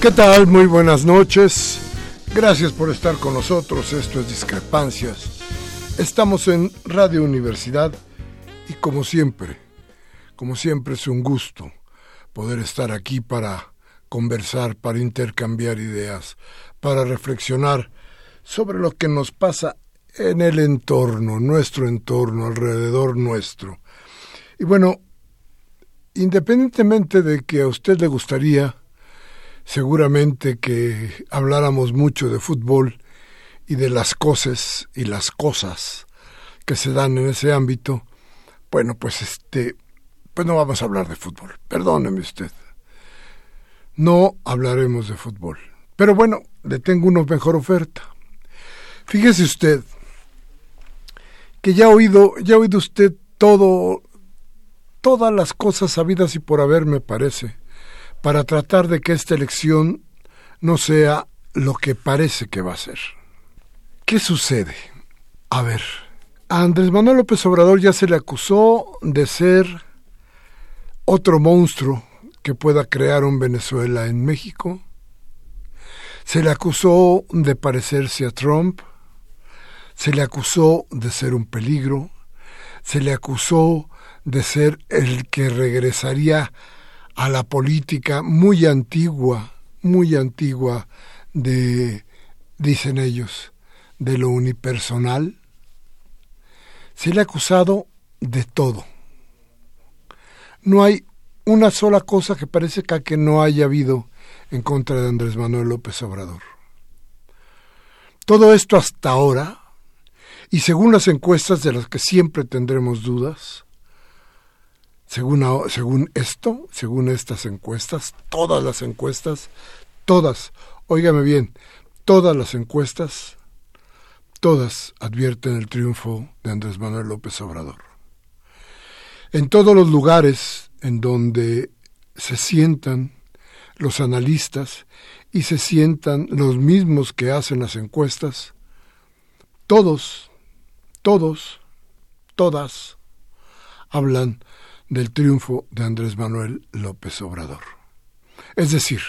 ¿Qué tal? Muy buenas noches. Gracias por estar con nosotros. Esto es Discrepancias. Estamos en Radio Universidad y como siempre, como siempre es un gusto poder estar aquí para conversar, para intercambiar ideas, para reflexionar sobre lo que nos pasa en el entorno, nuestro entorno, alrededor nuestro. Y bueno, independientemente de que a usted le gustaría seguramente que habláramos mucho de fútbol y de las cosas y las cosas que se dan en ese ámbito, bueno, pues este, pues no vamos a hablar de fútbol. Perdóneme usted. No hablaremos de fútbol. Pero bueno, le tengo una mejor oferta. Fíjese usted que ya ha oído, ya ha oído usted todo, todas las cosas sabidas y por haber, me parece, para tratar de que esta elección no sea lo que parece que va a ser. ¿Qué sucede? A ver, a Andrés Manuel López Obrador ya se le acusó de ser otro monstruo que pueda crear un Venezuela en México. Se le acusó de parecerse a Trump. Se le acusó de ser un peligro. Se le acusó de ser el que regresaría a la política muy antigua, muy antigua de, dicen ellos, de lo unipersonal, se le ha acusado de todo. No hay una sola cosa que parece que no haya habido en contra de Andrés Manuel López Obrador. Todo esto hasta ahora, y según las encuestas de las que siempre tendremos dudas, según, según esto, según estas encuestas, todas las encuestas, todas, óigame bien, todas las encuestas, todas advierten el triunfo de Andrés Manuel López Obrador. En todos los lugares en donde se sientan los analistas y se sientan los mismos que hacen las encuestas, todos, todos, todas hablan del triunfo de Andrés Manuel López Obrador. Es decir,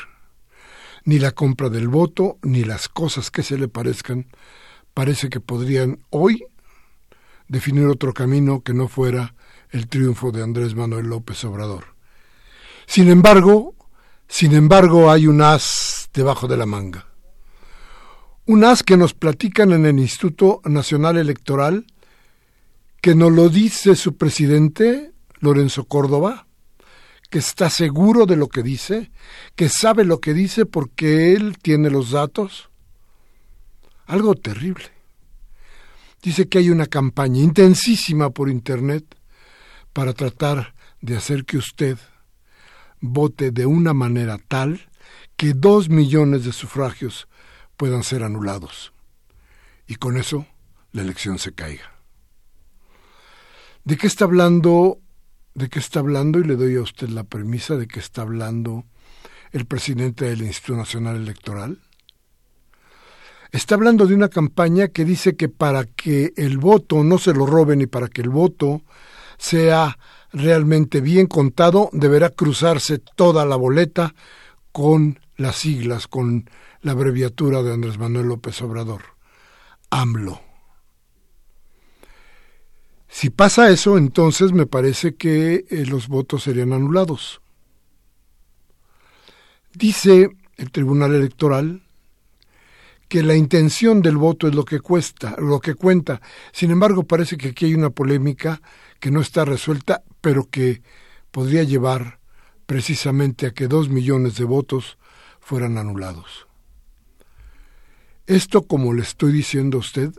ni la compra del voto, ni las cosas que se le parezcan, parece que podrían hoy definir otro camino que no fuera el triunfo de Andrés Manuel López Obrador. Sin embargo, sin embargo hay un as debajo de la manga. Un as que nos platican en el Instituto Nacional Electoral, que nos lo dice su presidente Lorenzo Córdoba, que está seguro de lo que dice, que sabe lo que dice porque él tiene los datos. Algo terrible. Dice que hay una campaña intensísima por Internet para tratar de hacer que usted vote de una manera tal que dos millones de sufragios puedan ser anulados. Y con eso la elección se caiga. ¿De qué está hablando de qué está hablando y le doy a usted la premisa de que está hablando el presidente del Instituto Nacional Electoral. Está hablando de una campaña que dice que para que el voto no se lo roben y para que el voto sea realmente bien contado, deberá cruzarse toda la boleta con las siglas, con la abreviatura de Andrés Manuel López Obrador, AMLO. Si pasa eso, entonces me parece que eh, los votos serían anulados. Dice el Tribunal Electoral que la intención del voto es lo que cuesta, lo que cuenta. Sin embargo, parece que aquí hay una polémica que no está resuelta, pero que podría llevar precisamente a que dos millones de votos fueran anulados. Esto, como le estoy diciendo a usted,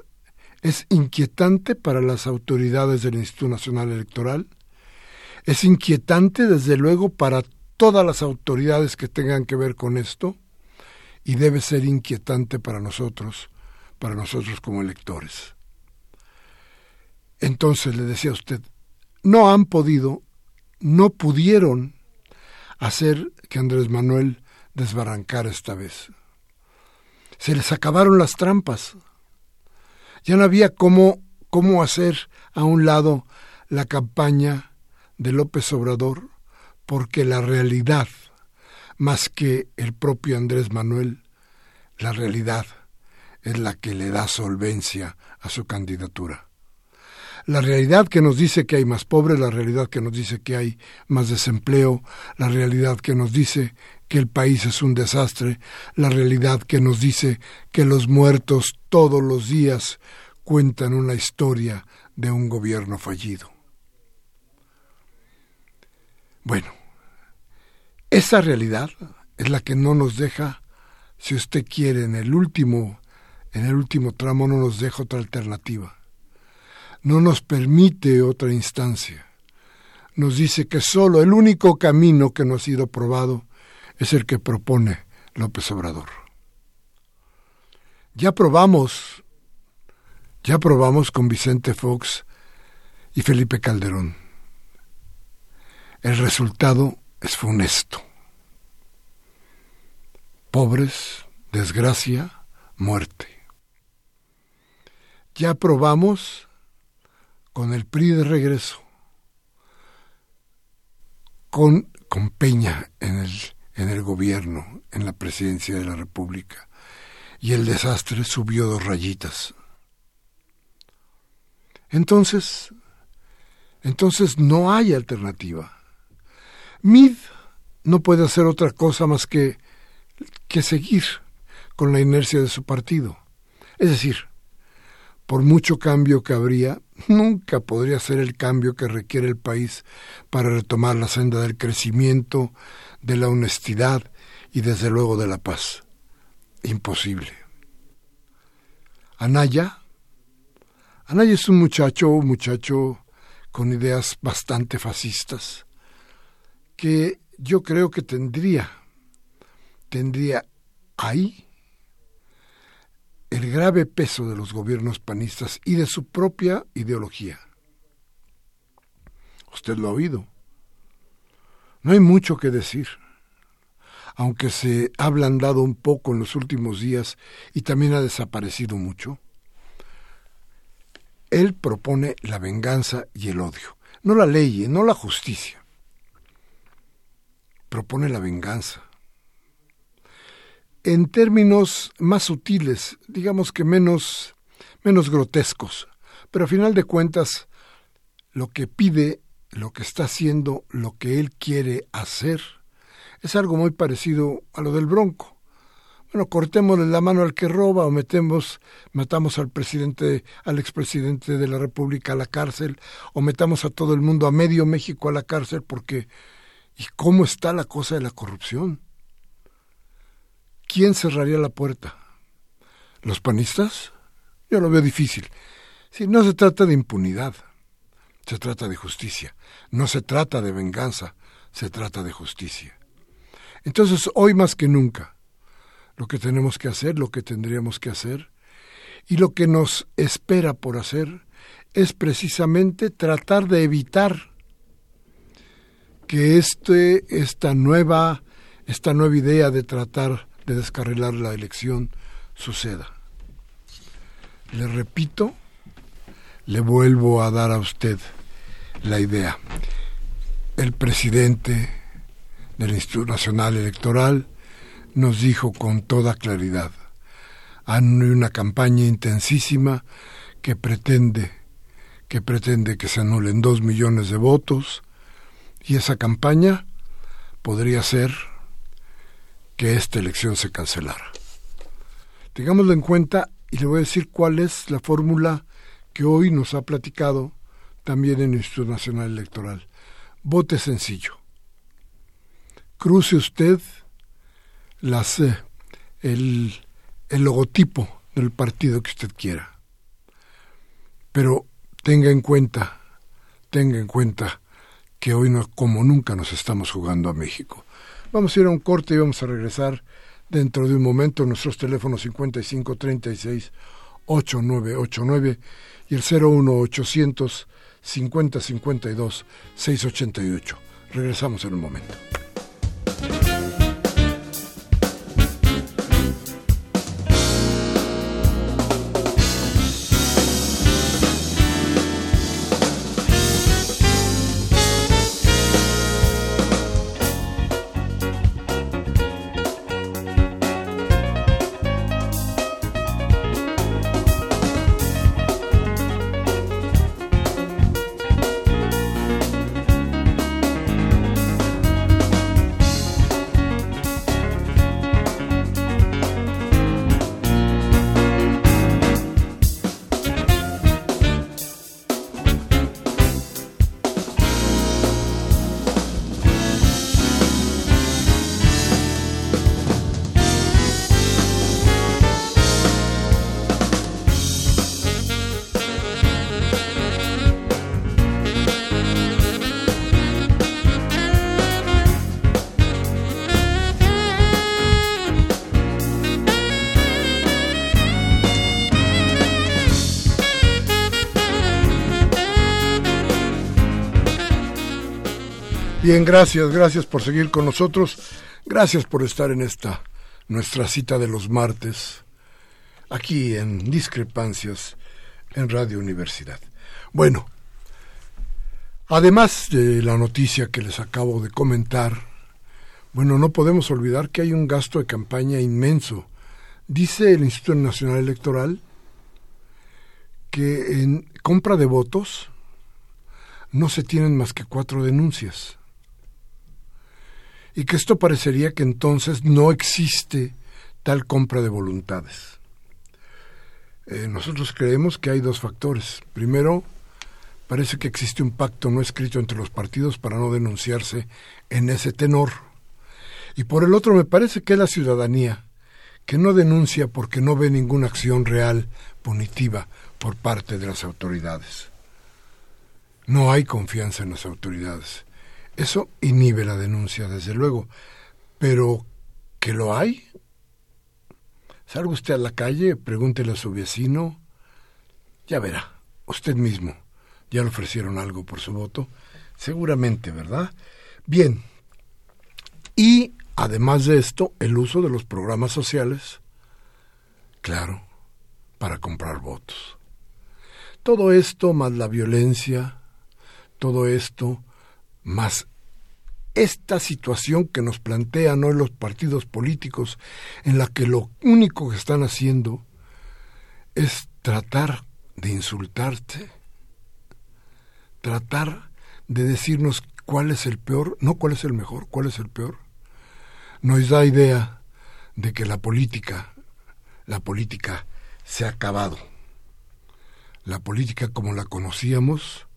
es inquietante para las autoridades del Instituto Nacional Electoral, es inquietante desde luego para todas las autoridades que tengan que ver con esto, y debe ser inquietante para nosotros, para nosotros como electores. Entonces le decía a usted, no han podido, no pudieron hacer que Andrés Manuel desbarrancara esta vez. Se les acabaron las trampas. Ya no había cómo, cómo hacer a un lado la campaña de López Obrador, porque la realidad más que el propio Andrés Manuel, la realidad es la que le da solvencia a su candidatura. La realidad que nos dice que hay más pobres, la realidad que nos dice que hay más desempleo, la realidad que nos dice que el país es un desastre, la realidad que nos dice que los muertos todos los días cuentan una historia de un gobierno fallido. Bueno, esa realidad es la que no nos deja, si usted quiere, en el último, en el último tramo no nos deja otra alternativa. No nos permite otra instancia. Nos dice que solo el único camino que no ha sido probado es el que propone López Obrador. Ya probamos, ya probamos con Vicente Fox y Felipe Calderón. El resultado es funesto. Pobres, desgracia, muerte. Ya probamos con el PRI de regreso, con, con Peña en el, en el gobierno, en la presidencia de la República, y el desastre subió dos rayitas. Entonces, entonces no hay alternativa. Mid no puede hacer otra cosa más que, que seguir con la inercia de su partido. Es decir, por mucho cambio que habría, nunca podría ser el cambio que requiere el país para retomar la senda del crecimiento, de la honestidad y desde luego de la paz. Imposible. Anaya, Anaya es un muchacho, un muchacho con ideas bastante fascistas que yo creo que tendría, tendría ahí el grave peso de los gobiernos panistas y de su propia ideología. Usted lo ha oído. No hay mucho que decir, aunque se ha ablandado un poco en los últimos días y también ha desaparecido mucho. Él propone la venganza y el odio, no la ley, no la justicia propone la venganza. En términos más sutiles, digamos que menos, menos grotescos, pero a final de cuentas lo que pide, lo que está haciendo, lo que él quiere hacer, es algo muy parecido a lo del bronco. Bueno, cortémosle la mano al que roba o metemos, matamos al presidente, al expresidente de la República a la cárcel, o metamos a todo el mundo, a medio México a la cárcel porque ¿Y cómo está la cosa de la corrupción? ¿Quién cerraría la puerta? ¿Los panistas? Yo lo veo difícil. Si no se trata de impunidad, se trata de justicia. No se trata de venganza, se trata de justicia. Entonces, hoy más que nunca, lo que tenemos que hacer, lo que tendríamos que hacer, y lo que nos espera por hacer, es precisamente tratar de evitar que este, esta, nueva, esta nueva idea de tratar de descarrilar la elección suceda. le repito, le vuelvo a dar a usted la idea. El presidente del Instituto Nacional Electoral nos dijo con toda claridad, hay una campaña intensísima que pretende que pretende que se anulen dos millones de votos y esa campaña podría ser que esta elección se cancelara. Tengámoslo en cuenta y le voy a decir cuál es la fórmula que hoy nos ha platicado también en el Instituto Nacional Electoral. Vote sencillo. Cruce usted las, eh, el, el logotipo del partido que usted quiera. Pero tenga en cuenta, tenga en cuenta que hoy no, como nunca nos estamos jugando a México. Vamos a ir a un corte y vamos a regresar dentro de un momento. Nuestros teléfonos 5536 8989 y el 01800 5052 688. Regresamos en un momento. Bien, gracias, gracias por seguir con nosotros. Gracias por estar en esta nuestra cita de los martes, aquí en Discrepancias en Radio Universidad. Bueno, además de la noticia que les acabo de comentar, bueno, no podemos olvidar que hay un gasto de campaña inmenso. Dice el Instituto Nacional Electoral que en compra de votos no se tienen más que cuatro denuncias y que esto parecería que entonces no existe tal compra de voluntades. Eh, nosotros creemos que hay dos factores. Primero, parece que existe un pacto no escrito entre los partidos para no denunciarse en ese tenor. Y por el otro, me parece que es la ciudadanía, que no denuncia porque no ve ninguna acción real punitiva por parte de las autoridades. No hay confianza en las autoridades. Eso inhibe la denuncia, desde luego. Pero que lo hay. Salga usted a la calle, pregúntele a su vecino. Ya verá, usted mismo. Ya le ofrecieron algo por su voto. Seguramente, ¿verdad? Bien. Y además de esto, el uso de los programas sociales. Claro, para comprar votos. Todo esto más la violencia, todo esto más esta situación que nos plantean no los partidos políticos, en la que lo único que están haciendo es tratar de insultarte, tratar de decirnos cuál es el peor, no cuál es el mejor, cuál es el peor, nos da idea de que la política, la política se ha acabado. La política como la conocíamos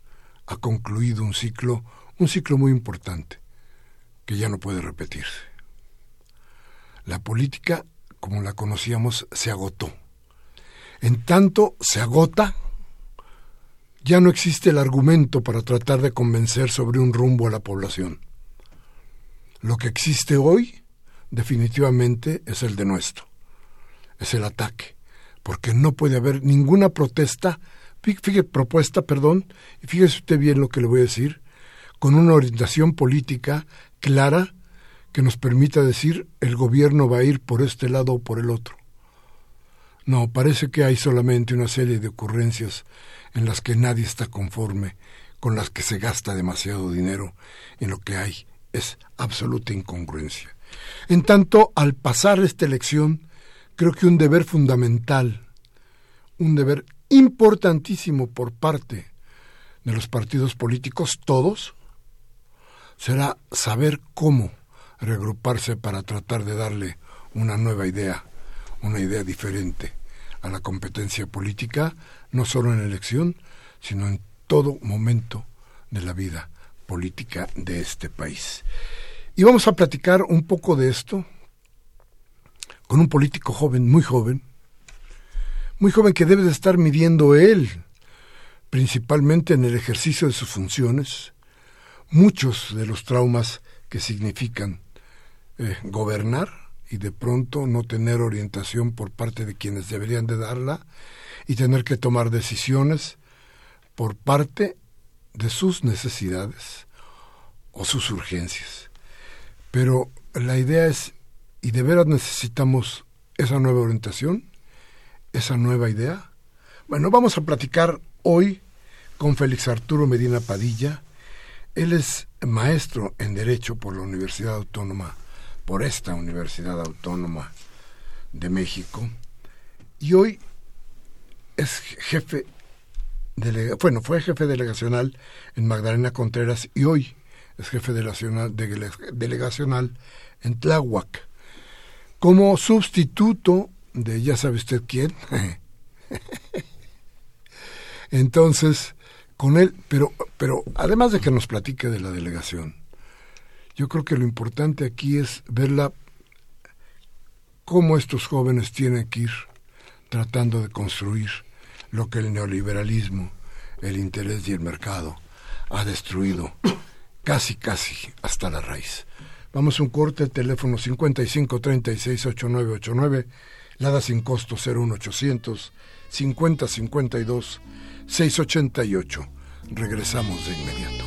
ha concluido un ciclo un ciclo muy importante que ya no puede repetirse. La política, como la conocíamos, se agotó. En tanto se agota, ya no existe el argumento para tratar de convencer sobre un rumbo a la población. Lo que existe hoy, definitivamente, es el denuesto, es el ataque, porque no puede haber ninguna protesta, propuesta, perdón, y fíjese usted bien lo que le voy a decir, con una orientación política clara que nos permita decir el gobierno va a ir por este lado o por el otro. No, parece que hay solamente una serie de ocurrencias en las que nadie está conforme, con las que se gasta demasiado dinero en lo que hay. Es absoluta incongruencia. En tanto, al pasar esta elección, creo que un deber fundamental, un deber importantísimo por parte de los partidos políticos, todos, será saber cómo reagruparse para tratar de darle una nueva idea, una idea diferente a la competencia política, no solo en elección, sino en todo momento de la vida política de este país. Y vamos a platicar un poco de esto con un político joven, muy joven, muy joven que debe de estar midiendo él, principalmente en el ejercicio de sus funciones, muchos de los traumas que significan eh, gobernar y de pronto no tener orientación por parte de quienes deberían de darla y tener que tomar decisiones por parte de sus necesidades o sus urgencias. Pero la idea es, ¿y de veras necesitamos esa nueva orientación? ¿Esa nueva idea? Bueno, vamos a platicar hoy con Félix Arturo Medina Padilla. Él es maestro en Derecho por la Universidad Autónoma, por esta Universidad Autónoma de México. Y hoy es jefe, bueno, fue jefe delegacional en Magdalena Contreras y hoy es jefe delegacional en Tláhuac, como sustituto de ya sabe usted quién. Entonces, con él, pero, pero además de que nos platique de la delegación, yo creo que lo importante aquí es verla cómo estos jóvenes tienen que ir tratando de construir lo que el neoliberalismo, el interés y el mercado ha destruido casi, casi hasta la raíz. Vamos a un corte, teléfono 55 36 8989, Lada sin costo 01800 50 52 688. Regresamos de inmediato.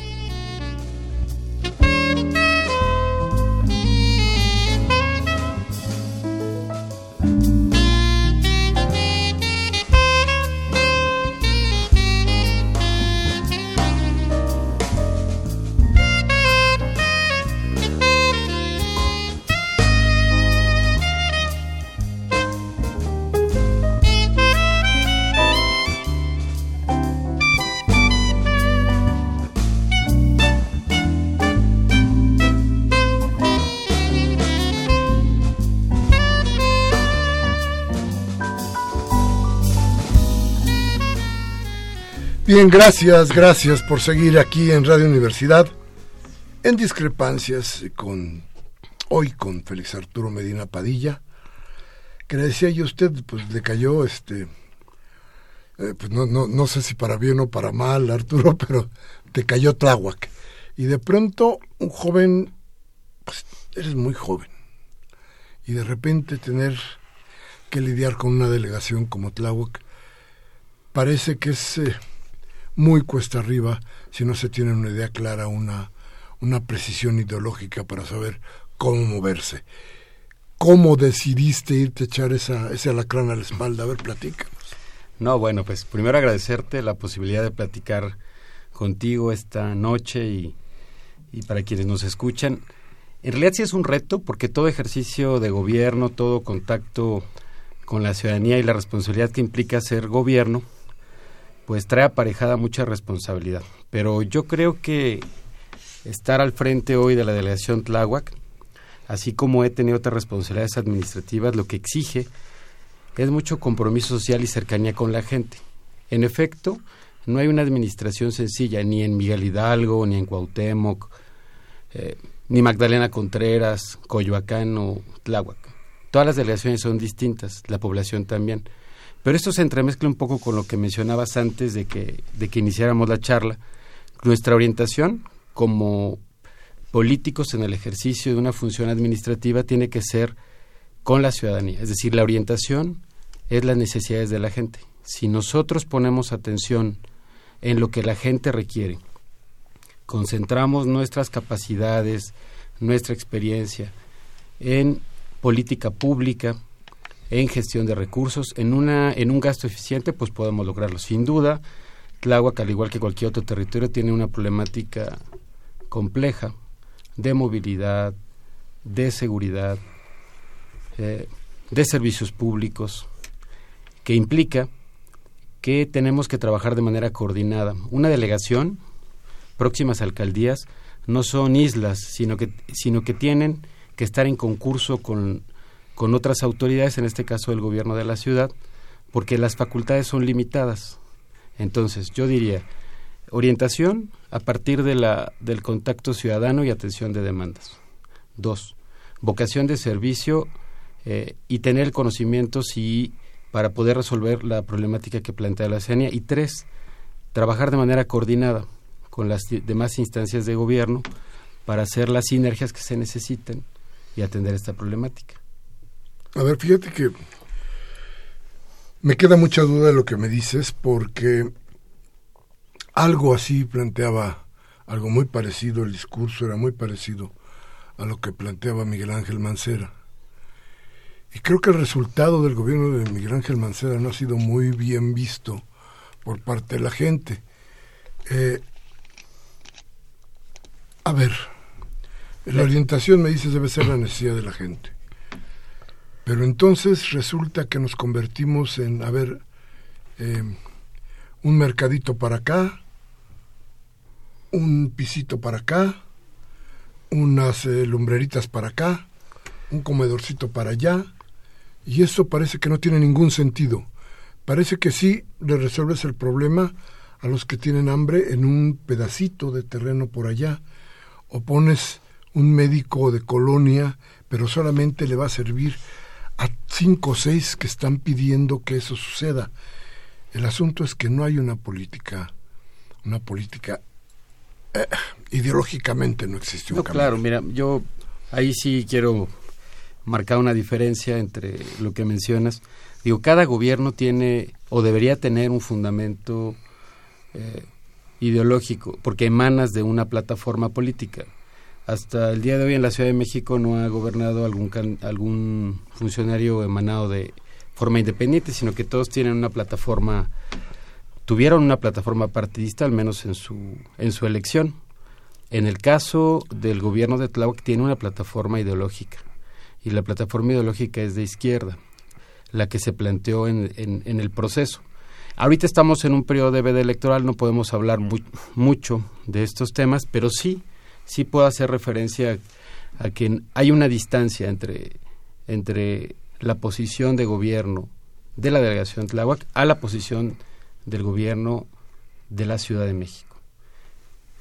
Bien, gracias, gracias por seguir aquí en Radio Universidad en discrepancias con hoy con Félix Arturo Medina Padilla, que le decía yo a usted, pues le cayó este eh, pues no, no, no sé si para bien o para mal, Arturo, pero te cayó Tláhuac. Y de pronto un joven, pues eres muy joven, y de repente tener que lidiar con una delegación como Tláhuac, parece que es eh, muy cuesta arriba si no se tiene una idea clara, una, una precisión ideológica para saber cómo moverse. ¿Cómo decidiste irte a echar esa, ese alacrán a la espalda? A ver, platícanos. No, bueno, pues primero agradecerte la posibilidad de platicar contigo esta noche y, y para quienes nos escuchan. En realidad sí es un reto porque todo ejercicio de gobierno, todo contacto con la ciudadanía y la responsabilidad que implica ser gobierno, pues trae aparejada mucha responsabilidad. Pero yo creo que estar al frente hoy de la delegación Tláhuac, así como he tenido otras responsabilidades administrativas, lo que exige es mucho compromiso social y cercanía con la gente. En efecto, no hay una administración sencilla, ni en Miguel Hidalgo, ni en Cuauhtémoc, eh, ni Magdalena Contreras, Coyoacán o Tláhuac. Todas las delegaciones son distintas, la población también. Pero esto se entremezcla un poco con lo que mencionabas antes de que, de que iniciáramos la charla. Nuestra orientación como políticos en el ejercicio de una función administrativa tiene que ser con la ciudadanía. Es decir, la orientación es las necesidades de la gente. Si nosotros ponemos atención en lo que la gente requiere, concentramos nuestras capacidades, nuestra experiencia en política pública, en gestión de recursos, en, una, en un gasto eficiente, pues podemos lograrlo. Sin duda, Tláhuac, al igual que cualquier otro territorio, tiene una problemática compleja de movilidad, de seguridad, eh, de servicios públicos, que implica que tenemos que trabajar de manera coordinada. Una delegación, próximas alcaldías, no son islas, sino que, sino que tienen que estar en concurso con, con otras autoridades, en este caso el gobierno de la ciudad, porque las facultades son limitadas. Entonces, yo diría, orientación a partir de la, del contacto ciudadano y atención de demandas. Dos, vocación de servicio eh, y tener conocimientos y para poder resolver la problemática que plantea la CENIA. Y tres, trabajar de manera coordinada con las demás instancias de gobierno para hacer las sinergias que se necesiten y atender esta problemática. A ver, fíjate que me queda mucha duda de lo que me dices porque algo así planteaba, algo muy parecido, el discurso era muy parecido a lo que planteaba Miguel Ángel Mancera. Y creo que el resultado del gobierno de Miguel Ángel Mancera no ha sido muy bien visto por parte de la gente. Eh, a ver, la orientación me dices debe ser la necesidad de la gente. Pero entonces resulta que nos convertimos en, a ver, eh, un mercadito para acá, un pisito para acá, unas eh, lumbreritas para acá, un comedorcito para allá, y eso parece que no tiene ningún sentido. Parece que sí le resuelves el problema a los que tienen hambre en un pedacito de terreno por allá, o pones un médico de colonia, pero solamente le va a servir a cinco o seis que están pidiendo que eso suceda. El asunto es que no hay una política, una política eh, ideológicamente no existe un no, Claro, mira, yo ahí sí quiero marcar una diferencia entre lo que mencionas. Digo, cada gobierno tiene o debería tener un fundamento eh, ideológico, porque emanas de una plataforma política. Hasta el día de hoy en la Ciudad de México no ha gobernado algún, algún funcionario emanado de forma independiente, sino que todos tienen una plataforma, tuvieron una plataforma partidista, al menos en su, en su elección. En el caso del gobierno de Tláhuac tiene una plataforma ideológica, y la plataforma ideológica es de izquierda, la que se planteó en, en, el proceso. Ahorita estamos en un periodo de veda electoral, no podemos hablar mucho de estos temas, pero sí sí puedo hacer referencia a, que hay una distancia entre, entre la posición de gobierno de la delegación Tláhuac a la posición del gobierno de la Ciudad de México.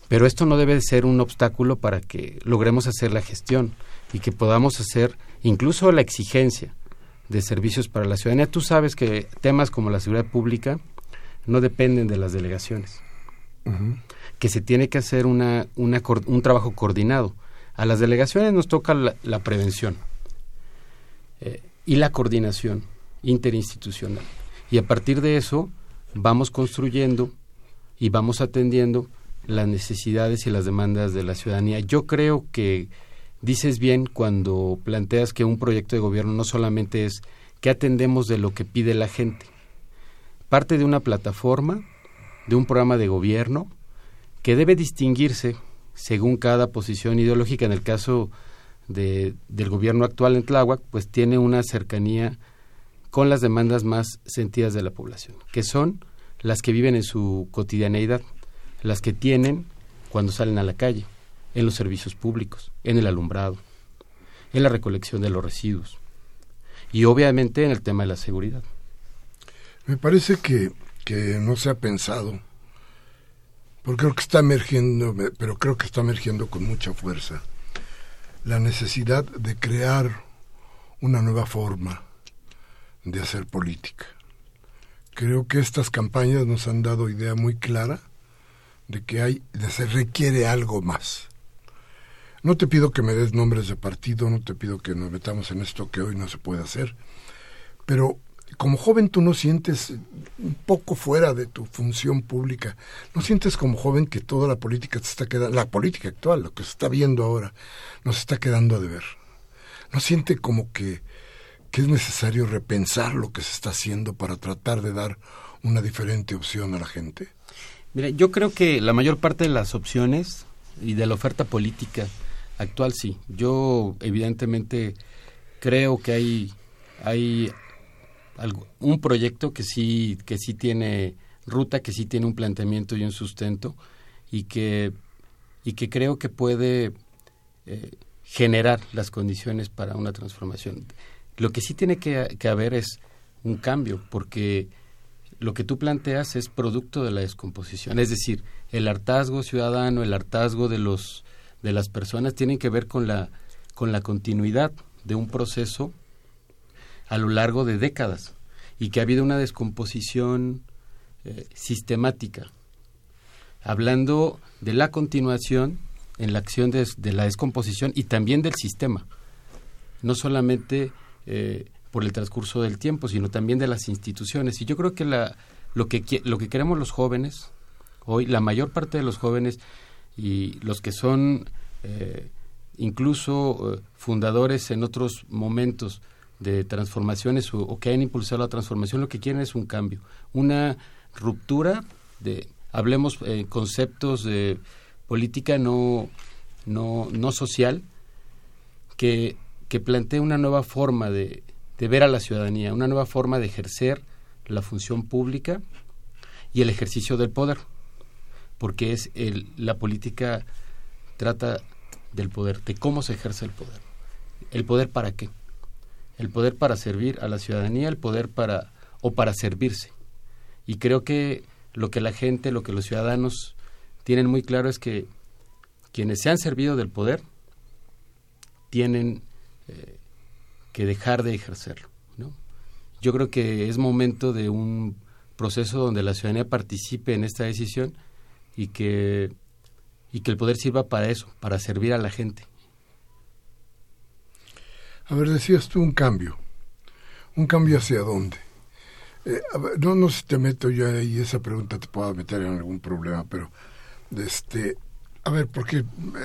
Pero esto no debe ser un obstáculo para que logremos hacer la gestión y que podamos hacer incluso la exigencia de servicios para la ciudadanía. Tú sabes que temas como la seguridad pública no dependen de las delegaciones que se tiene que hacer una, un trabajo coordinado. A las delegaciones nos toca la, prevención eh, y la coordinación interinstitucional. Y a partir de eso vamos construyendo y vamos atendiendo las necesidades y las demandas de la ciudadanía. Yo creo que dices bien cuando planteas que un proyecto de gobierno no solamente es que atendemos de lo que pide la gente, parte de una plataforma, de un programa de gobierno que debe distinguirse según cada posición ideológica. En el caso de, del gobierno actual en Tláhuac, pues tiene una cercanía con las demandas más sentidas de la población, que son las que viven en su cotidianeidad, las que tienen cuando salen a la calle, en los servicios públicos, en el alumbrado, en la recolección de los residuos y obviamente en el tema de la seguridad. Me parece que, que no se ha pensado porque creo que está emergiendo, pero creo que está emergiendo con mucha fuerza, la necesidad de crear una nueva forma de hacer política. Creo que estas campañas nos han dado idea muy clara de que hay, de se requiere algo más. No te pido que me des nombres de partido, no te pido que nos metamos en esto que hoy no se puede hacer, pero como joven tú no sientes un poco fuera de tu función pública, no sientes como joven que toda la política te está quedando, la política actual, lo que se está viendo ahora, nos está quedando a deber. No siente como que, que es necesario repensar lo que se está haciendo para tratar de dar una diferente opción a la gente? Mira, yo creo que la mayor parte de las opciones y de la oferta política actual sí. Yo evidentemente creo que hay hay un proyecto que sí que sí tiene ruta, que sí tiene un planteamiento y un sustento y que y que creo que puede eh, generar las condiciones para una transformación. Lo que sí tiene que, que haber es un cambio, porque lo que tú planteas es producto de la descomposición, es decir, el hartazgo ciudadano, el hartazgo de los de las personas tienen que ver con la con la continuidad de un proceso a lo largo de décadas y que ha habido una descomposición eh, sistemática. Hablando de la continuación en la acción de, la descomposición y también del sistema, no solamente eh, por el transcurso del tiempo, sino también de las instituciones. Y yo creo que la, lo, que lo que queremos los jóvenes, hoy la mayor parte de los jóvenes y los que son eh, incluso fundadores en otros momentos de transformaciones o, que hayan impulsado la transformación, lo que quieren es un cambio, una ruptura de, hablemos eh, conceptos de política no, no, no social, que, que plantee una nueva forma de, de ver a la ciudadanía, una nueva forma de ejercer la función pública y el ejercicio del poder, porque es el, la política trata del poder, de cómo se ejerce el poder. ¿El poder para qué? El poder para servir a la ciudadanía, el poder para o para servirse. Y creo que lo que la gente, lo que los ciudadanos tienen muy claro es que quienes se han servido del poder tienen eh, que dejar de ejercerlo. ¿no? Yo creo que es momento de un proceso donde la ciudadanía participe en esta decisión y que, y que el poder sirva para eso, para servir a la gente a ver, decías tú un cambio. ¿Un cambio hacia dónde? Eh, no, no sé si te meto yo ahí, esa pregunta te pueda meter en algún problema, pero, este, a ver, porque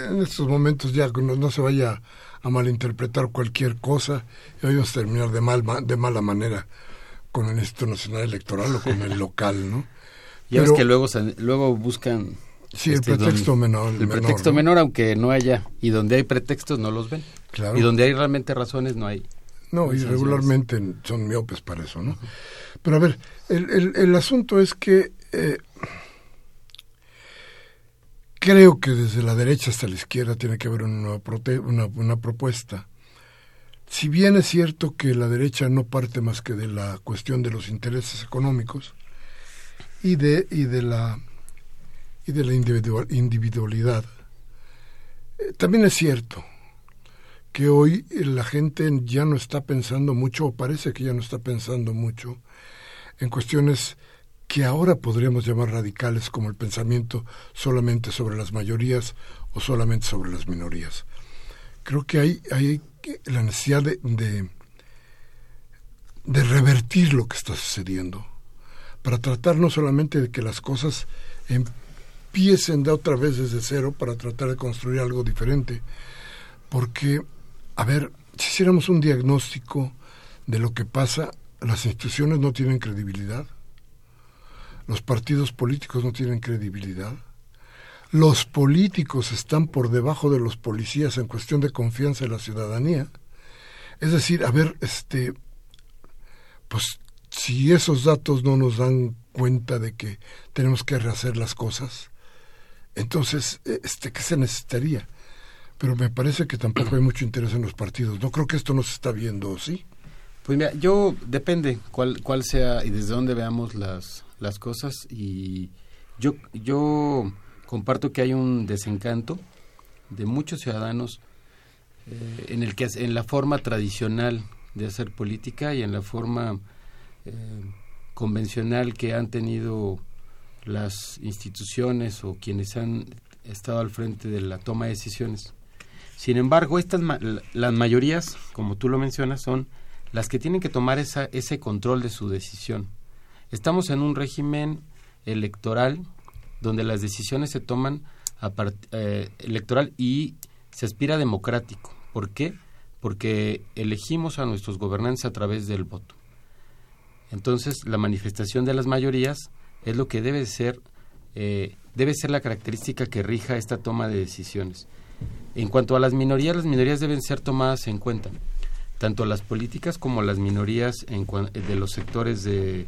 en estos momentos ya no, no se vaya a malinterpretar cualquier cosa y vayamos a terminar de, mal, de mala manera con el Instituto Nacional Electoral o con el local, ¿no? Ya ves que luego, luego buscan Sí, el este, pretexto menor. El pretexto menor, aunque no haya. Y donde hay pretextos no los ven. Claro. Y donde hay realmente razones no hay. No, y regularmente son miopes para eso, ¿no? Pero a ver, el, el, el asunto es que eh, creo que desde la derecha hasta la izquierda tiene que haber una, una, una propuesta. Si bien es cierto que la derecha no parte más que de la cuestión de los intereses económicos y de, y de la y de la individualidad. Eh, también es cierto que hoy la gente ya no está pensando mucho, o parece que ya no está pensando mucho, en cuestiones que ahora podríamos llamar radicales, como el pensamiento solamente sobre las mayorías o solamente sobre las minorías. Creo que hay, hay la necesidad de, de, de revertir lo que está sucediendo, para tratar no solamente de que las cosas empiecen de otra vez desde cero para tratar de construir algo diferente. Porque, a ver, si hiciéramos un diagnóstico de lo que pasa, las instituciones no tienen credibilidad, los partidos políticos no tienen credibilidad, los políticos están por debajo de los policías en cuestión de confianza en la ciudadanía. Es decir, a ver, este, pues si esos datos no nos dan cuenta de que tenemos que rehacer las cosas, entonces, eh, este, ¿qué se necesitaría? Pero me parece que tampoco hay mucho interés en los partidos. No creo que esto no se está viendo, ¿sí? Pues mira, yo depende cuál, cuál sea y desde dónde veamos las, las cosas. Y yo, yo comparto que hay un desencanto de muchos ciudadanos eh, en, el que, en la forma tradicional de hacer política y en la forma eh, convencional que han tenido las instituciones o quienes han estado al frente de la toma de decisiones. Sin embargo, estas las mayorías, como tú lo mencionas, son las que tienen que tomar esa, ese control de su decisión. Estamos en un régimen electoral donde las decisiones se toman a eh, electoral y se aspira democrático. ¿Por qué? porque elegimos a nuestros gobernantes a través del voto. Entonces, la manifestación de las mayorías es lo que debe ser, eh, debe ser la característica que rija esta toma de decisiones. En cuanto a las minorías, las minorías deben ser tomadas en cuenta, tanto las políticas como las minorías de los sectores de,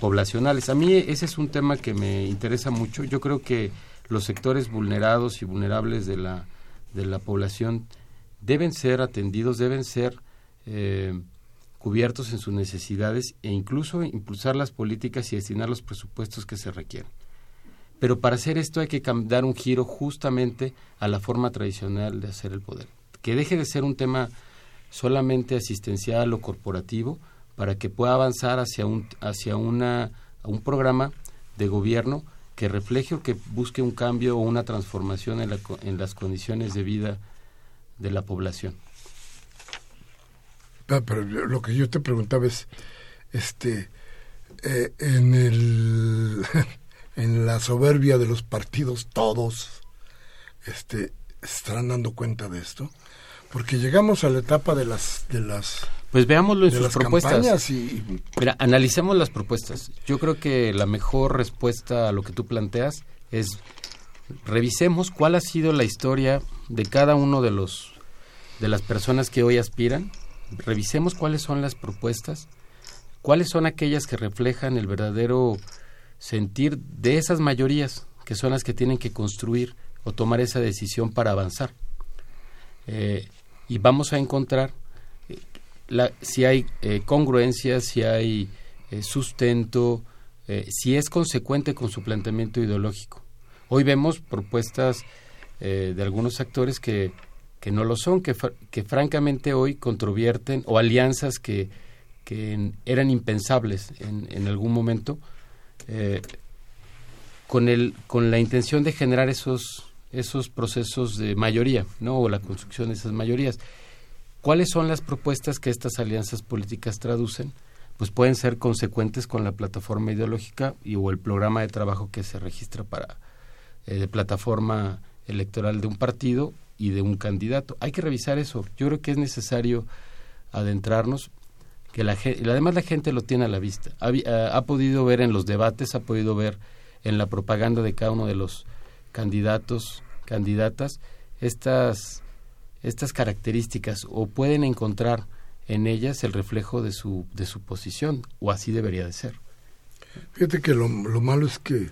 poblacionales. A mí ese es un tema que me interesa mucho. Yo creo que los sectores vulnerados y vulnerables de la, de la población deben ser atendidos, deben ser eh, cubiertos en sus necesidades e incluso impulsar las políticas y destinar los presupuestos que se requieren. Pero para hacer esto hay que dar un giro justamente a la forma tradicional de hacer el poder, que deje de ser un tema solamente asistencial o corporativo para que pueda avanzar hacia un hacia una un programa de gobierno que refleje o que busque un cambio o una transformación en, la, en las condiciones de vida de la población. Ah, lo que yo te preguntaba es, este, eh, en el, en la soberbia de los partidos todos, este, estarán dando cuenta de esto, porque llegamos a la etapa de las, de las pues veámoslo en sus propuestas. Y... Mira, analicemos las propuestas. Yo creo que la mejor respuesta a lo que tú planteas es revisemos cuál ha sido la historia de cada uno de los de las personas que hoy aspiran. Revisemos cuáles son las propuestas, cuáles son aquellas que reflejan el verdadero sentir de esas mayorías que son las que tienen que construir o tomar esa decisión para avanzar. Eh, y vamos a encontrar si hay eh, congruencia, si hay eh, sustento, eh, si es consecuente con su planteamiento ideológico. Hoy vemos propuestas de algunos actores que, que no lo son, que, que, francamente hoy controvierten o alianzas que, que eran impensables en, en algún momento, con, el, con la intención de generar esos, esos procesos de mayoría, ¿no? o la construcción de esas mayorías. ¿Cuáles son las propuestas que estas alianzas políticas traducen? Pues pueden ser consecuentes con la plataforma ideológica y o el programa de trabajo que se registra para eh, de plataforma electoral de un partido y de un candidato. Hay que revisar eso. Yo creo que es necesario adentrarnos que la gente, además la gente lo tiene a la vista. Ha, ha, podido ver en los debates, ha podido ver en la propaganda de cada uno de los candidatos, candidatas, estas estas características o pueden encontrar en ellas el reflejo de su, de su posición, o así debería de ser. Fíjate que lo, lo malo es que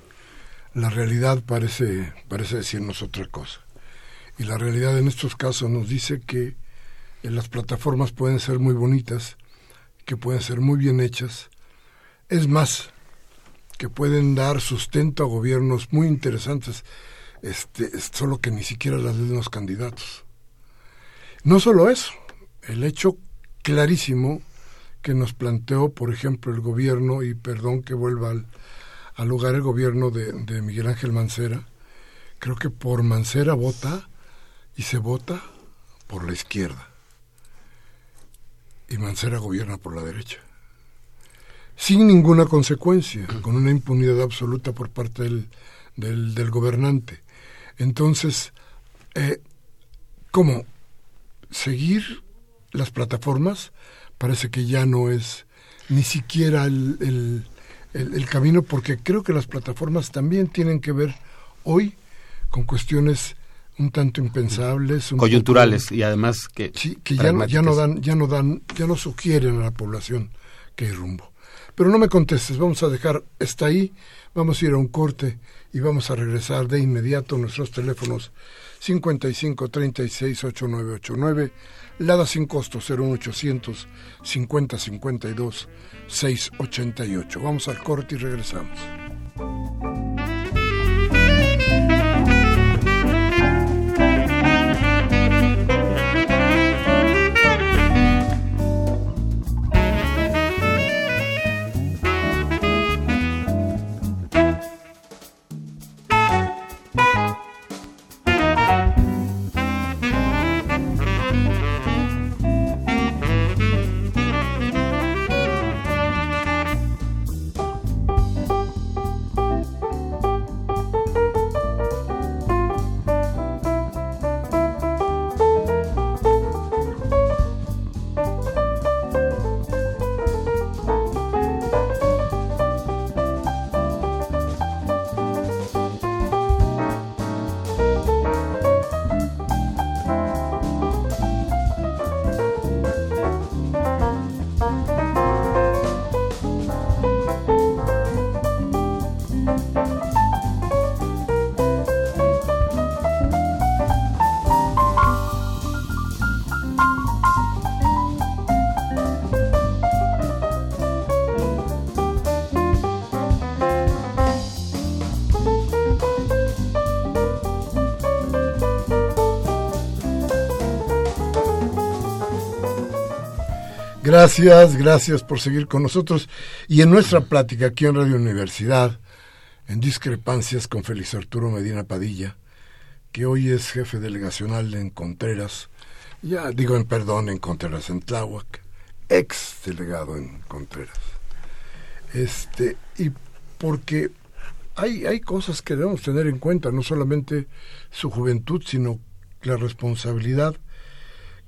la realidad parece, parece decirnos otra cosa. Y la realidad en estos casos nos dice que las plataformas pueden ser muy bonitas, que pueden ser muy bien hechas. Es más, que pueden dar sustento a gobiernos muy interesantes, este, solo que ni siquiera las leen los candidatos. No solo eso, el hecho clarísimo que nos planteó, por ejemplo, el gobierno, y perdón que vuelva al, lugar el gobierno de, de, Miguel Ángel Mancera, creo que por Mancera vota y se vota por la izquierda. Y Mancera gobierna por la derecha. Sin ninguna consecuencia, con una impunidad absoluta por parte del, del, del gobernante. Entonces, eh, ¿cómo? seguir las plataformas parece que ya no es ni siquiera el, el, camino, porque creo que las plataformas también tienen que ver hoy con cuestiones un tanto impensables, coyunturales y además que sí, que ya no, ya no dan, ya no dan, ya no sugieren a la población que hay rumbo. Pero no me contestes, vamos a dejar, está ahí, vamos a ir a un corte y vamos a regresar de inmediato a nuestros teléfonos 55 36 8989, Lada sin costo 01800 50 52 688. Vamos al corte y regresamos. Gracias, gracias por seguir con nosotros. Y en nuestra plática aquí en Radio Universidad, en discrepancias con Félix Arturo Medina Padilla, que hoy es jefe delegacional en Contreras, ya digo en perdón, en Contreras, en Tláhuac, ex delegado en Contreras. Este, y porque hay, hay cosas que debemos tener en cuenta, no solamente su juventud, sino la responsabilidad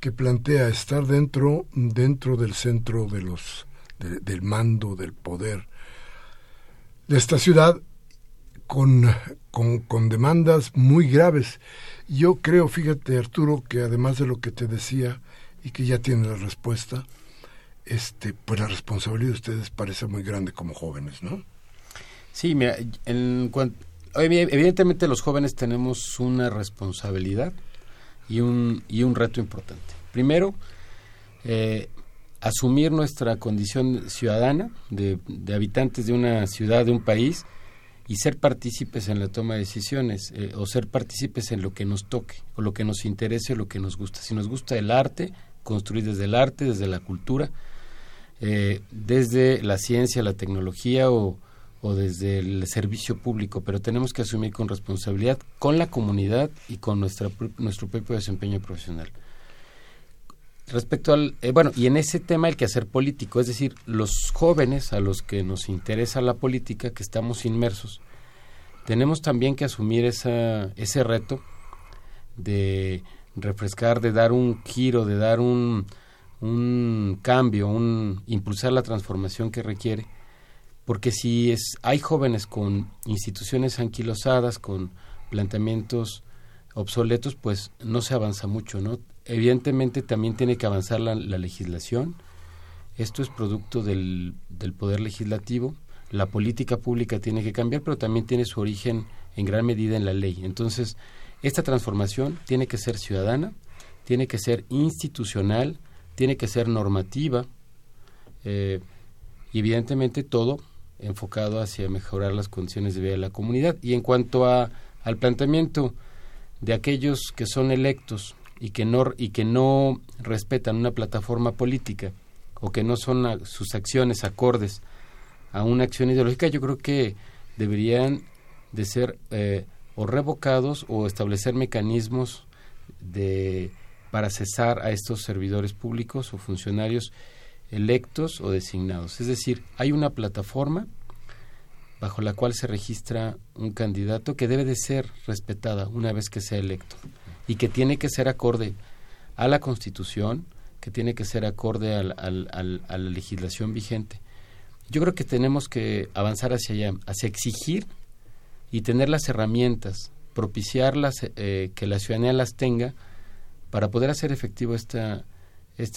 que plantea estar dentro, dentro del centro de los, del mando, del poder de esta ciudad con, con, con, demandas muy graves. Yo creo, fíjate Arturo, que además de lo que te decía y que ya tiene la respuesta, este, pues la responsabilidad de ustedes parece muy grande como jóvenes, ¿no? Sí, mira, en evidentemente los jóvenes tenemos una responsabilidad y un, y un reto importante. Primero, eh, asumir nuestra condición ciudadana de, habitantes de una ciudad, de un país, y ser partícipes en la toma de decisiones, eh, o ser partícipes en lo que nos toque, o lo que nos interese, o lo que nos gusta. Si nos gusta el arte, construir desde el arte, desde la cultura, eh, desde la ciencia, la tecnología o o desde el servicio público, pero tenemos que asumir con responsabilidad con la comunidad y con nuestra, nuestro propio desempeño profesional. Respecto al, eh, bueno, y en ese tema el quehacer político, es decir, los jóvenes a los que nos interesa la política, que estamos inmersos, tenemos también que asumir esa, ese reto de refrescar, de dar un giro, de dar un, un cambio, un impulsar la transformación que requiere porque si es, hay jóvenes con instituciones anquilosadas, con planteamientos obsoletos, pues no se avanza mucho, ¿no? Evidentemente también tiene que avanzar la, legislación. Esto es producto del, del, poder legislativo. La política pública tiene que cambiar, pero también tiene su origen en gran medida en la ley. Entonces, esta transformación tiene que ser ciudadana, tiene que ser institucional, tiene que ser normativa, eh, y evidentemente todo enfocado hacia mejorar las condiciones de vida de la comunidad. Y en cuanto a, al planteamiento de aquellos que son electos y que no, y que no respetan una plataforma política o que no son sus acciones acordes a una acción ideológica, yo creo que deberían de ser eh, o revocados o establecer mecanismos de para cesar a estos servidores públicos o funcionarios electos o designados. Es decir, hay una plataforma bajo la cual se registra un candidato que debe de ser respetada una vez que sea electo y que tiene que ser acorde a la Constitución, que tiene que ser acorde al, a la legislación vigente. Yo creo que tenemos que avanzar hacia allá, hacia exigir y tener las herramientas, propiciarlas, eh, que la ciudadanía las tenga para poder hacer efectivo este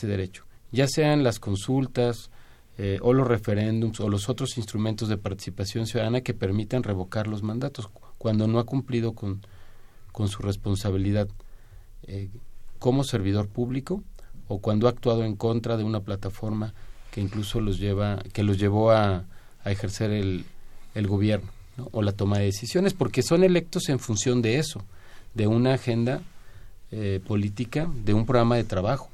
derecho ya sean las consultas eh, o los referéndums o los otros instrumentos de participación ciudadana que permitan revocar los mandatos cuando no ha cumplido con, con su responsabilidad eh, como servidor público o cuando ha actuado en contra de una plataforma que incluso los lleva que los llevó a, a ejercer el, el gobierno o la toma de decisiones porque son electos en función de eso de una agenda eh, política de un programa de trabajo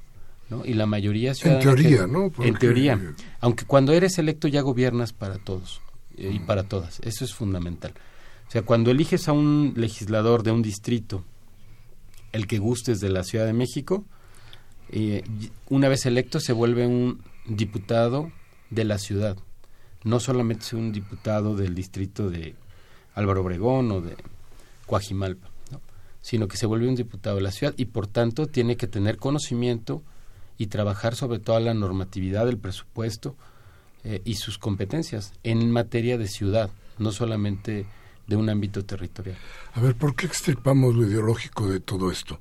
y la mayoría En teoría, ¿no? En teoría. Aunque cuando eres electo ya gobiernas para todos eh, y para todas. Eso es fundamental. O sea, cuando eliges a un legislador de un distrito, el que gustes de la Ciudad de México, eh, una vez electo se vuelve un diputado de la ciudad. No solamente es un diputado del distrito de Álvaro Obregón o de Coajimalpa, sino que se vuelve un diputado de la ciudad y por tanto tiene que tener conocimiento y trabajar sobre toda la normatividad del presupuesto eh, y sus competencias en materia de ciudad, no solamente de un ámbito territorial. A ver, ¿por qué extirpamos lo ideológico de todo esto?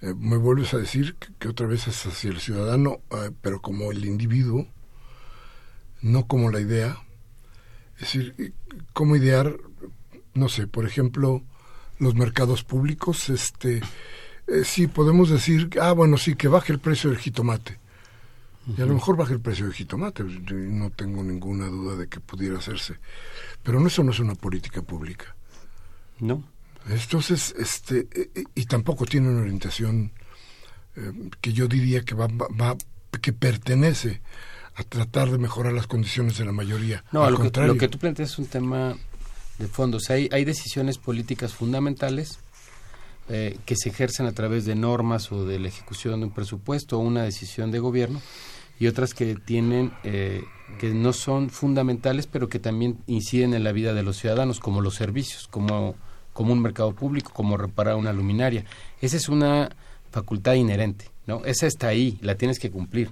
Eh, me vuelves a decir que, otra vez es hacia el ciudadano, eh, pero como el individuo, no como la idea. Es decir, ¿cómo idear, no sé, por ejemplo, los mercados públicos? Este, eh, sí podemos decir, ah, bueno, sí, que baje el precio del jitomate. Y a lo mejor baje el precio del jitomate, no tengo ninguna duda de que pudiera hacerse. Pero eso no es una política pública. No. Entonces, este, eh, eh, y tampoco tiene una orientación que yo diría que va, va, que pertenece a tratar de mejorar las condiciones de la mayoría. No, lo que, lo que, tú planteas es un tema de fondo. O sea, hay, hay decisiones políticas fundamentales eh, que se ejercen a través de normas o de la ejecución de un presupuesto o una decisión de gobierno y otras que tienen eh, que no son fundamentales pero que también inciden en la vida de los ciudadanos como los servicios como como un mercado público como reparar una luminaria. Esa es una facultad inherente no esa está ahí la tienes que cumplir.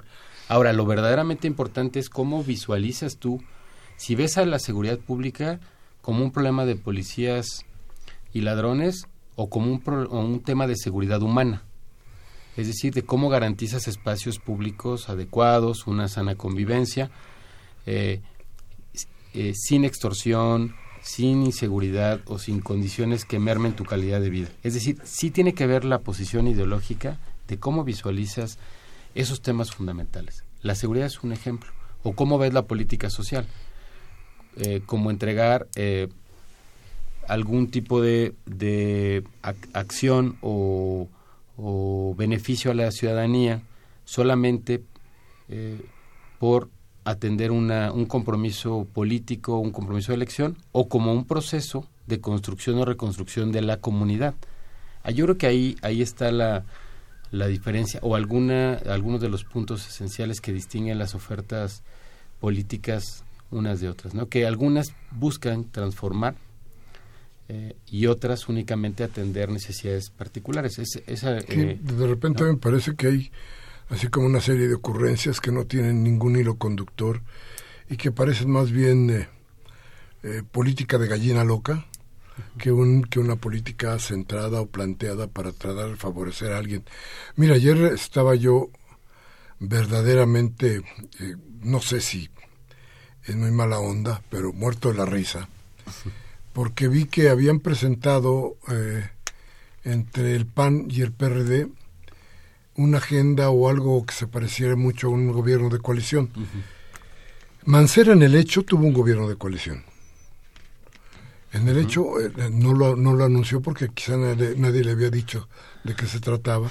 Ahora lo verdaderamente importante es cómo visualizas tú si ves a la seguridad pública como un problema de policías y ladrones o como un, un tema de seguridad humana, es decir, de cómo garantizas espacios públicos adecuados, una sana convivencia, eh, eh, sin extorsión, sin inseguridad o sin condiciones que mermen tu calidad de vida. Es decir, sí tiene que ver la posición ideológica de cómo visualizas esos temas fundamentales. La seguridad es un ejemplo. O cómo ves la política social. Eh, como entregar algún tipo de, de acción o, beneficio a la ciudadanía solamente eh, por atender una, un compromiso político, un compromiso de elección, o como un proceso de construcción o reconstrucción de la comunidad. Ah, yo creo que ahí, ahí está la, la diferencia o alguna, algunos de los puntos esenciales que distinguen las ofertas políticas unas de otras, ¿no? que algunas buscan transformar eh, y otras únicamente atender necesidades particulares. Eh, de repente me parece que hay así como una serie de ocurrencias que no tienen ningún hilo conductor y que parecen más bien eh, política de gallina loca que, un, que una política centrada o planteada para tratar de favorecer a alguien. Mira, ayer estaba yo verdaderamente, no sé si es muy mala onda, pero muerto de la risa porque vi que habían presentado eh, entre el PAN y el PRD una agenda o algo que se pareciera mucho a un gobierno de coalición. Mancera en el hecho tuvo un gobierno de coalición. En el hecho eh, no, lo, no lo anunció porque quizá nadie, nadie, le había dicho de qué se trataba,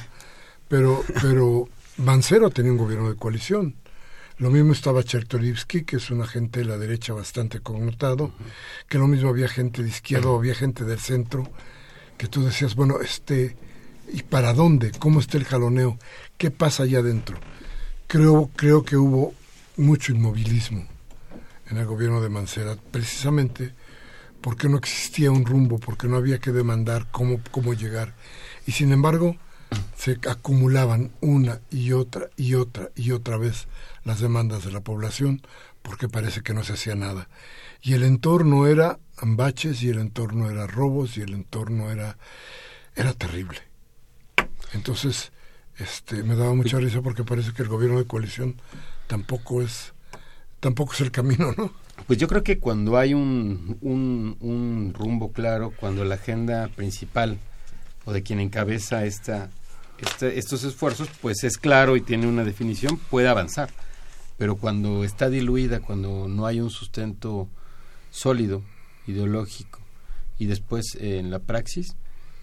pero, pero Mancera tenía un gobierno de coalición. Lo mismo estaba Chertorivsky, que es un agente de la derecha bastante connotado, que lo mismo había gente de izquierda, había gente del centro, que tú decías, bueno, este, ¿y para dónde? ¿Cómo está el jaloneo? ¿Qué pasa allá adentro? Creo, creo que hubo mucho inmovilismo en el gobierno de Mancera, precisamente porque no existía un rumbo, porque no había que demandar cómo, cómo llegar. Y sin embargo, se acumulaban una y otra y otra y otra vez las demandas de la población porque parece que no se hacía nada. Y el entorno era ambaches y el entorno era robos y el entorno era era terrible. Entonces, este me daba mucha risa porque parece que el gobierno de coalición tampoco es tampoco es el camino, ¿no? Pues yo creo que cuando hay un, un, un rumbo claro, cuando la agenda principal o de quien encabeza esta, este, estos esfuerzos, pues es claro y tiene una definición, puede avanzar. Pero cuando está diluida, cuando no hay un sustento sólido, ideológico, y después eh, en la praxis,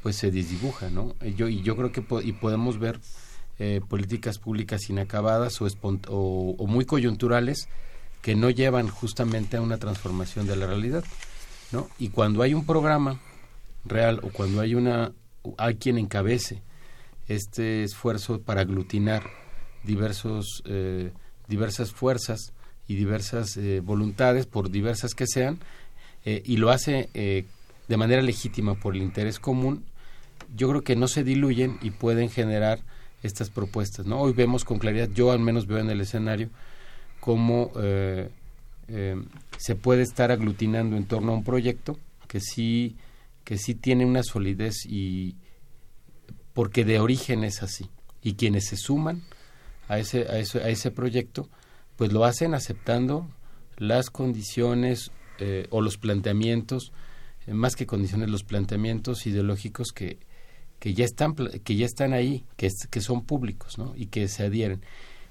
pues se desdibuja, ¿no? Y yo, y yo creo que y podemos ver eh, políticas públicas inacabadas o, o, muy coyunturales que no llevan justamente a una transformación de la realidad, ¿no? Y cuando hay un programa real o cuando hay una hay quien encabece este esfuerzo para aglutinar diversos, eh, diversas fuerzas y diversas eh, voluntades, por diversas que sean, eh, y lo hace de manera legítima por el interés común, yo creo que no se diluyen y pueden generar estas propuestas. ¿no? Hoy vemos con claridad, yo al menos veo en el escenario, cómo se puede estar aglutinando en torno a un proyecto que sí, que sí tiene una solidez y, porque de origen es así. Y quienes se suman a ese, a ese, a ese proyecto, pues lo hacen aceptando las condiciones eh, o los planteamientos, eh, más que condiciones, los planteamientos ideológicos que, que, ya, están, que ya están ahí, que, que son públicos ¿no? y que se adhieren.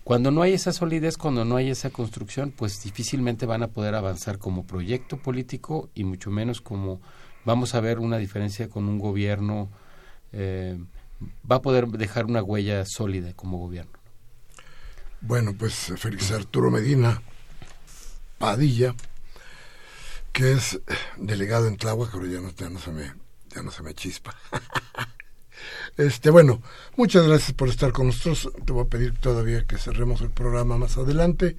Cuando no hay esa solidez, cuando no hay esa construcción, pues difícilmente van a poder avanzar como proyecto político y mucho menos como vamos a ver una diferencia con un gobierno eh, va a poder dejar una huella sólida como gobierno. Bueno, pues Félix Arturo Medina Padilla, que es delegado en Tláhuac, pero ya no, ya no se me, ya no se me chispa. Este, bueno, muchas gracias por estar con nosotros. Te voy a pedir todavía que cerremos el programa más adelante,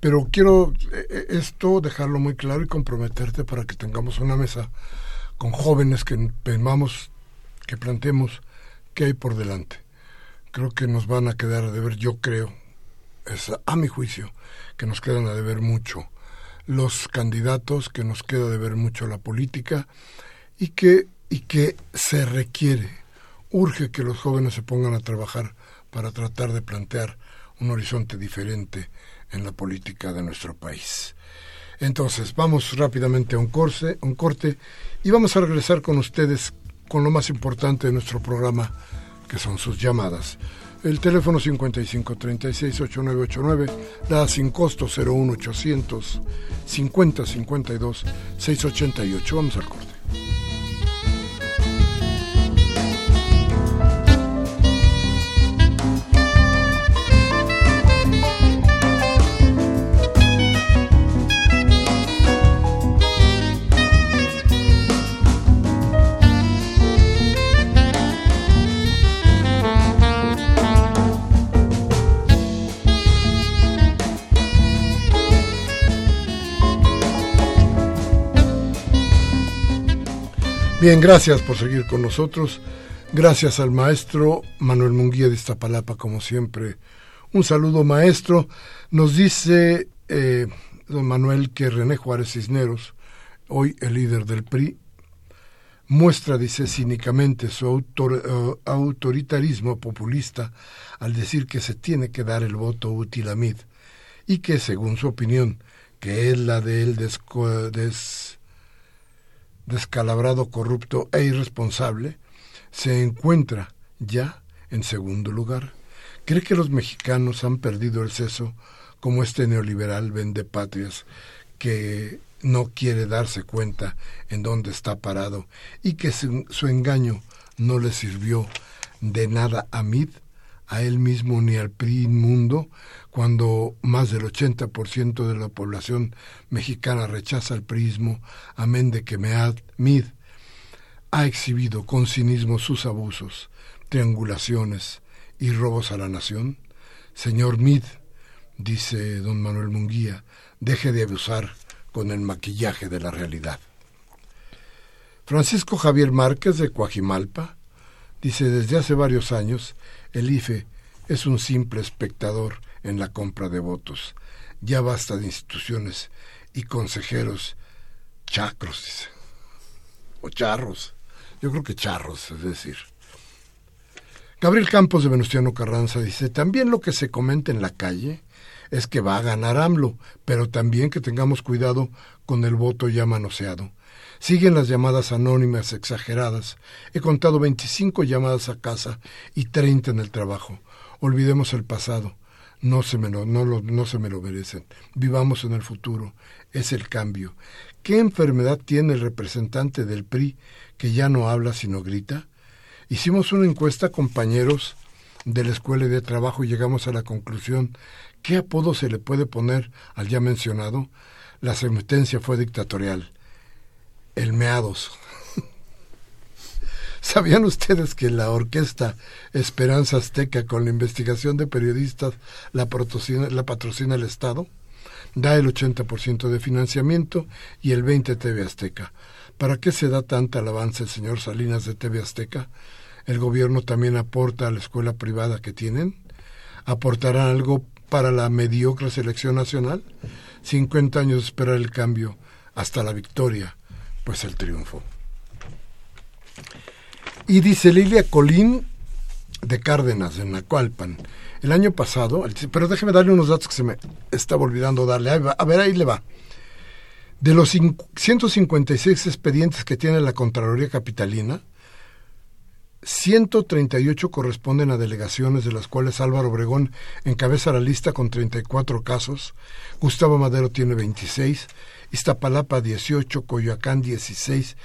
pero quiero eh, eh, esto dejarlo muy claro y comprometerte para que tengamos una mesa con jóvenes que que planteemos qué hay por delante. Creo que nos van a quedar a deber, yo creo, es a mi juicio, que nos quedan a deber mucho los candidatos, que nos queda de ver mucho la política y que, y que se requiere, urge que los jóvenes se pongan a trabajar para tratar de plantear un horizonte diferente en la política de nuestro país. Entonces, vamos rápidamente a un, un corte y vamos a regresar con ustedes con lo más importante de nuestro programa, que son sus llamadas. El teléfono 5536-8989, la sin costo 01800 5052 688. Vamos al corte. Bien, gracias por seguir con nosotros. Gracias al maestro Manuel Munguía de Iztapalapa, como siempre. Un saludo, maestro. Nos dice eh, don Manuel que René Juárez Cisneros, hoy el líder del PRI, muestra, dice cínicamente, su eh, autoritarismo populista al decir que se tiene que dar el voto útil a Mid y que, según su opinión, que es la de él des descalabrado, corrupto e irresponsable, se encuentra ya en segundo lugar. ¿Cree que los mexicanos han perdido el seso como este neoliberal vende patrias que no quiere darse cuenta en dónde está parado y que su, engaño no le sirvió de nada a Mid, a él mismo ni al PRI inmundo, cuando más del 80% de la población mexicana rechaza el prismo, amén de que Mead ha exhibido con cinismo sus abusos, triangulaciones y robos a la nación? Señor Mid, dice don Manuel Munguía, deje de abusar con el maquillaje de la realidad. Francisco Javier Márquez de Coajimalpa dice desde hace varios años el IFE es un simple espectador en la compra de votos. Ya basta de instituciones y consejeros chacros, dice. O charros. Yo creo que charros, es decir. Gabriel Campos de Venustiano Carranza dice, también lo que se comenta en la calle es que va a ganar AMLO, pero también que tengamos cuidado con el voto ya manoseado. Siguen las llamadas anónimas exageradas. He contado 25 llamadas a casa y 30 en el trabajo. Olvidemos el pasado no se me lo, no, lo, no se me lo merecen. Vivamos en el futuro. Es el cambio. ¿Qué enfermedad tiene el representante del PRI que ya no habla sino grita? Hicimos una encuesta, compañeros de la escuela de trabajo, y llegamos a la conclusión ¿qué apodo se le puede poner al ya mencionado? La sentencia fue dictatorial. El meados. ¿Sabían ustedes que la orquesta Esperanza Azteca, con la investigación de periodistas, la patrocina, el Estado? Da el 80% de financiamiento y el 20% TV Azteca. ¿Para qué se da tanta alabanza el señor Salinas de TV Azteca? ¿El gobierno también aporta a la escuela privada que tienen? ¿Aportarán algo para la mediocre selección nacional? 50 años de esperar el cambio hasta la victoria, pues el triunfo. Y dice Lilia Colín de Cárdenas, en Nacualpan. El año pasado, pero déjeme darle unos datos que se me estaba olvidando darle. A ver, ahí le va. De los 156 expedientes que tiene la Contraloría Capitalina, 138 corresponden a delegaciones, de las cuales Álvaro Obregón encabeza la lista con 34 casos, Gustavo Madero tiene 26, Iztapalapa 18, Coyoacán 16,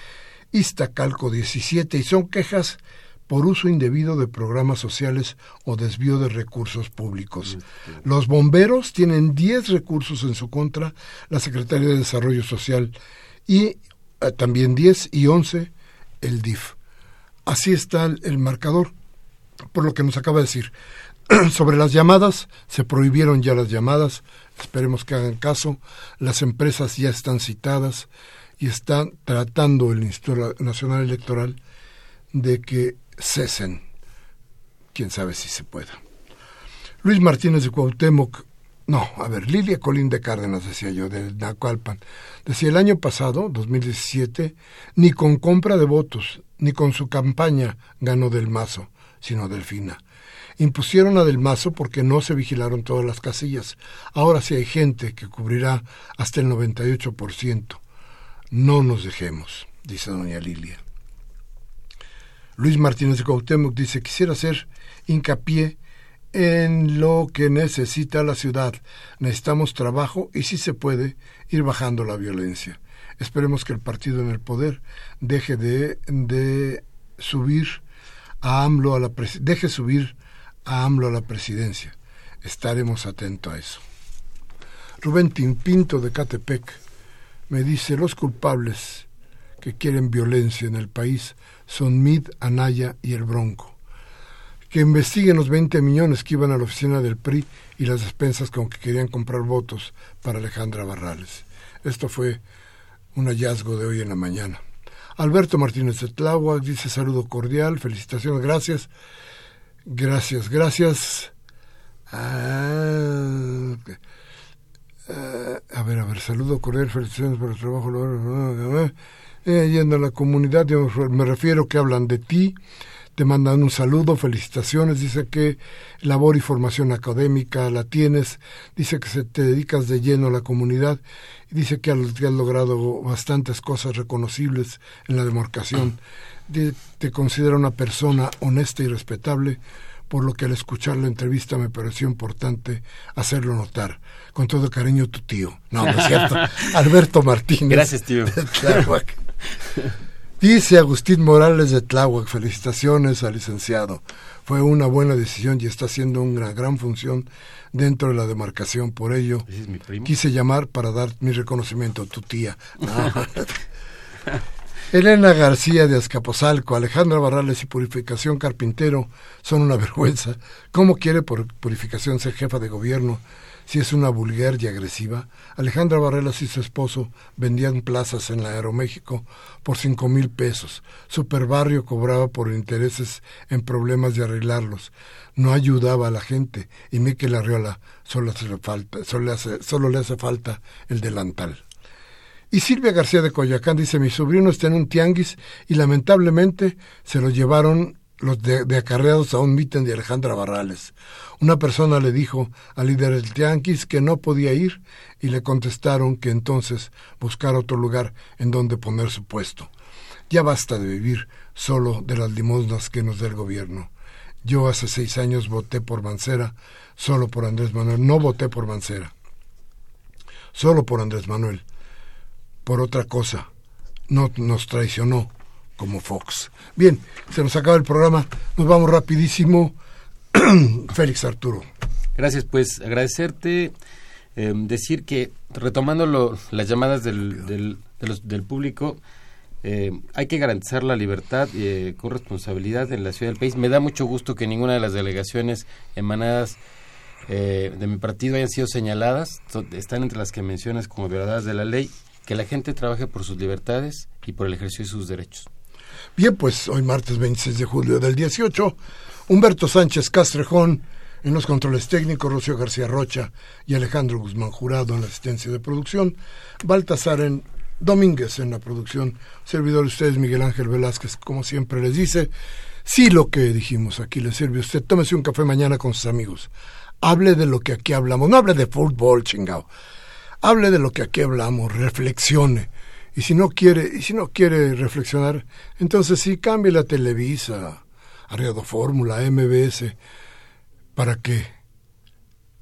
Iztacalco 17 y son quejas por uso indebido de programas sociales o desvío de recursos públicos. Los bomberos tienen 10 recursos en su contra, la Secretaría de Desarrollo Social y eh, también 10 y 11 el DIF. Así está el marcador, por lo que nos acaba de decir. Sobre las llamadas, se prohibieron ya las llamadas, esperemos que hagan caso, las empresas ya están citadas y están tratando el Instituto Nacional Electoral de que cesen. Quién sabe si se pueda. Luis Martínez de Cuauhtémoc, no, a ver, Lilia Colín de Cárdenas, decía yo, de Nacualpan, decía el año pasado, 2017, ni con compra de votos, ni con su campaña ganó Del Mazo, sino Delfina. Impusieron a Del Mazo porque no se vigilaron todas las casillas. Ahora sí hay gente que cubrirá hasta el 98%. No nos dejemos, dice doña Lilia. Luis Martínez de Cuauhtémoc dice, quisiera hacer hincapié en lo que necesita la ciudad. Necesitamos trabajo y si se puede ir bajando la violencia. Esperemos que el partido en el poder deje de, de subir a AMLO a la deje subir a AMLO a la presidencia. Estaremos atentos a eso. Rubén Pinto de Catepec me dice los culpables que quieren violencia en el país son Mid, Anaya y el Bronco. Que investiguen los 20 millones que iban a la oficina del PRI y las despensas con que querían comprar votos para Alejandra Barrales. Esto fue un hallazgo de hoy en la mañana. Alberto Martínez de dice saludo cordial, felicitaciones, gracias. Gracias, gracias. Ah, ah, a ver, a ver, saludo cordial, felicitaciones por el trabajo eh, la comunidad, me refiero que hablan de ti, te mandan un saludo, felicitaciones, dice que labor y formación académica la tienes, dice que se te dedicas de lleno a la comunidad, dice que has, logrado bastantes cosas reconocibles en la demarcación, te considera una persona honesta y respetable, por lo que al escuchar la entrevista me pareció importante hacerlo notar. Con todo cariño, tu tío. No, no es cierto. Alberto Martínez. Gracias, tío. Dice Agustín Morales de Tláhuac, felicitaciones al licenciado. Fue una buena decisión y está haciendo una gran función dentro de la demarcación. Por ello, quise llamar para dar mi reconocimiento a tu tía. Elena García de Azcapotzalco, Alejandra Barrales y Purificación Carpintero son una vergüenza. ¿Cómo quiere por Purificación ser jefa de gobierno si es una vulgar y agresiva. Alejandra Barrelas y su esposo vendían plazas en la Aeroméxico por cinco mil pesos. Superbarrio cobraba por intereses en problemas de arreglarlos. No ayudaba a la gente y Miquel Arriola solo, hace falta, solo le hace falta el delantal. Y Silvia García de Coyacán dice, mi sobrino está en un tianguis y lamentablemente se lo llevaron los de, acarreados a un mitin de Alejandra Barrales. Una persona le dijo al líder del Tianquis que no podía ir y le contestaron que entonces buscara otro lugar en donde poner su puesto. Ya basta de vivir solo de las limosnas que nos da el gobierno. Yo hace seis años voté por Mancera, solo por Andrés Manuel. No voté por Mancera, solo por Andrés Manuel. Por otra cosa, no nos traicionó como Fox. Bien, se nos acaba el programa, nos vamos rapidísimo. Félix Arturo. Gracias, pues agradecerte, em, decir que retomando las llamadas del, del, público, em, hay que garantizar la libertad eh, con responsabilidad en la ciudad del país. Me da mucho gusto que ninguna de las delegaciones emanadas eh, de mi partido hayan sido señaladas, están entre las que mencionas como violadoras de la ley, que la gente trabaje por sus libertades y por el ejercicio de sus derechos. Bien, pues hoy martes 26 de julio del 18, Humberto Sánchez Castrejón en los controles técnicos, Rocío García Rocha y Alejandro Guzmán Jurado en la asistencia de producción, Baltasar en Domínguez en la producción, servidor de ustedes Miguel Ángel Velázquez, como siempre les dice, sí lo que dijimos aquí le sirve a usted, tómese un café mañana con sus amigos, hable de lo que aquí hablamos, no hable de fútbol, chingado, hable de lo que aquí hablamos, reflexione, y si no quiere, y si no quiere reflexionar, entonces sí cambie la Televisa, a Radio Fórmula, MBS, para que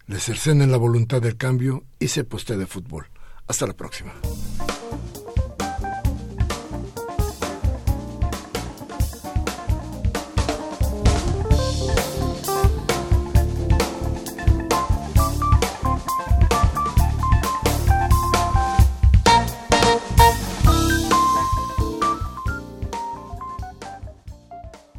le cercenen la voluntad del cambio y se poste de fútbol. Hasta la próxima.